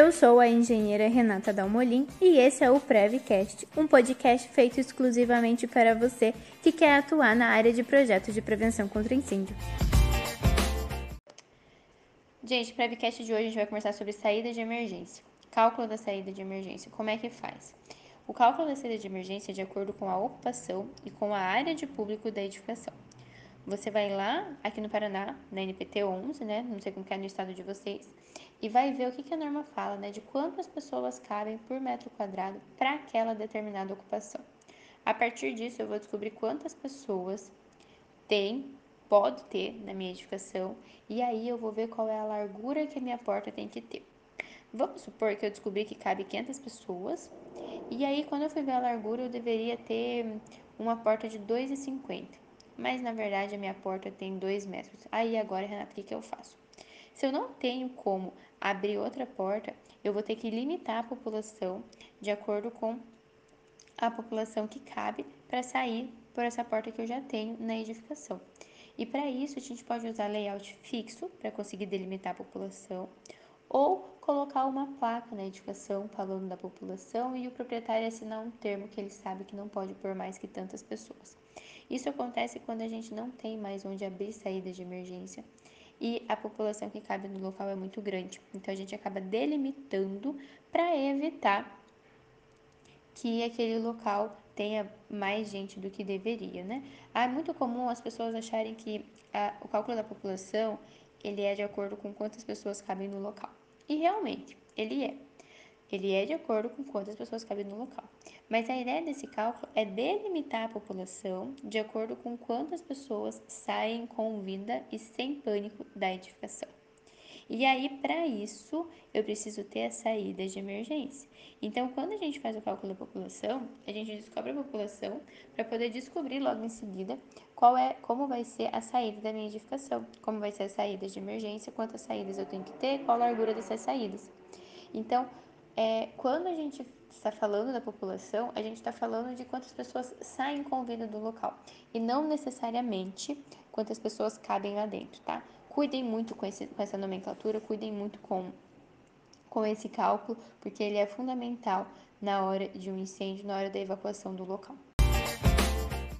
Eu sou a engenheira Renata Dalmolin e esse é o Prevcast, um podcast feito exclusivamente para você que quer atuar na área de projetos de prevenção contra incêndio. Gente, Prevcast de hoje a gente vai conversar sobre saída de emergência. Cálculo da saída de emergência, como é que faz? O cálculo da saída de emergência é de acordo com a ocupação e com a área de público da edificação. Você vai lá, aqui no Paraná, na NPT 11, né? Não sei como que é no estado de vocês, e vai ver o que, que a norma fala, né? De quantas pessoas cabem por metro quadrado para aquela determinada ocupação. A partir disso, eu vou descobrir quantas pessoas tem, pode ter na minha edificação, e aí eu vou ver qual é a largura que a minha porta tem que ter. Vamos supor que eu descobri que cabe 500 pessoas, e aí quando eu fui ver a largura, eu deveria ter uma porta de 2,50 mas na verdade a minha porta tem 2 metros. Aí agora, Renata, o que, que eu faço? Se eu não tenho como abrir outra porta, eu vou ter que limitar a população de acordo com a população que cabe para sair por essa porta que eu já tenho na edificação. E para isso a gente pode usar layout fixo para conseguir delimitar a população ou colocar uma placa na edificação falando da população e o proprietário assinar um termo que ele sabe que não pode pôr mais que tantas pessoas. Isso acontece quando a gente não tem mais onde abrir saídas de emergência e a população que cabe no local é muito grande. Então a gente acaba delimitando para evitar que aquele local tenha mais gente do que deveria, né? Ah, é muito comum as pessoas acharem que a, o cálculo da população ele é de acordo com quantas pessoas cabem no local. E realmente, ele é. Ele é de acordo com quantas pessoas cabem no local. Mas a ideia desse cálculo é delimitar a população de acordo com quantas pessoas saem com vida e sem pânico da edificação. E aí, para isso, eu preciso ter as saídas de emergência. Então, quando a gente faz o cálculo da população, a gente descobre a população para poder descobrir logo em seguida qual é, como vai ser a saída da minha edificação, como vai ser as saídas de emergência, quantas saídas eu tenho que ter, qual a largura dessas saídas. Então, é, quando a gente está falando da população, a gente está falando de quantas pessoas saem com vida do local e não necessariamente quantas pessoas cabem lá dentro, tá? Cuidem muito com, esse, com essa nomenclatura, cuidem muito com, com esse cálculo, porque ele é fundamental na hora de um incêndio, na hora da evacuação do local.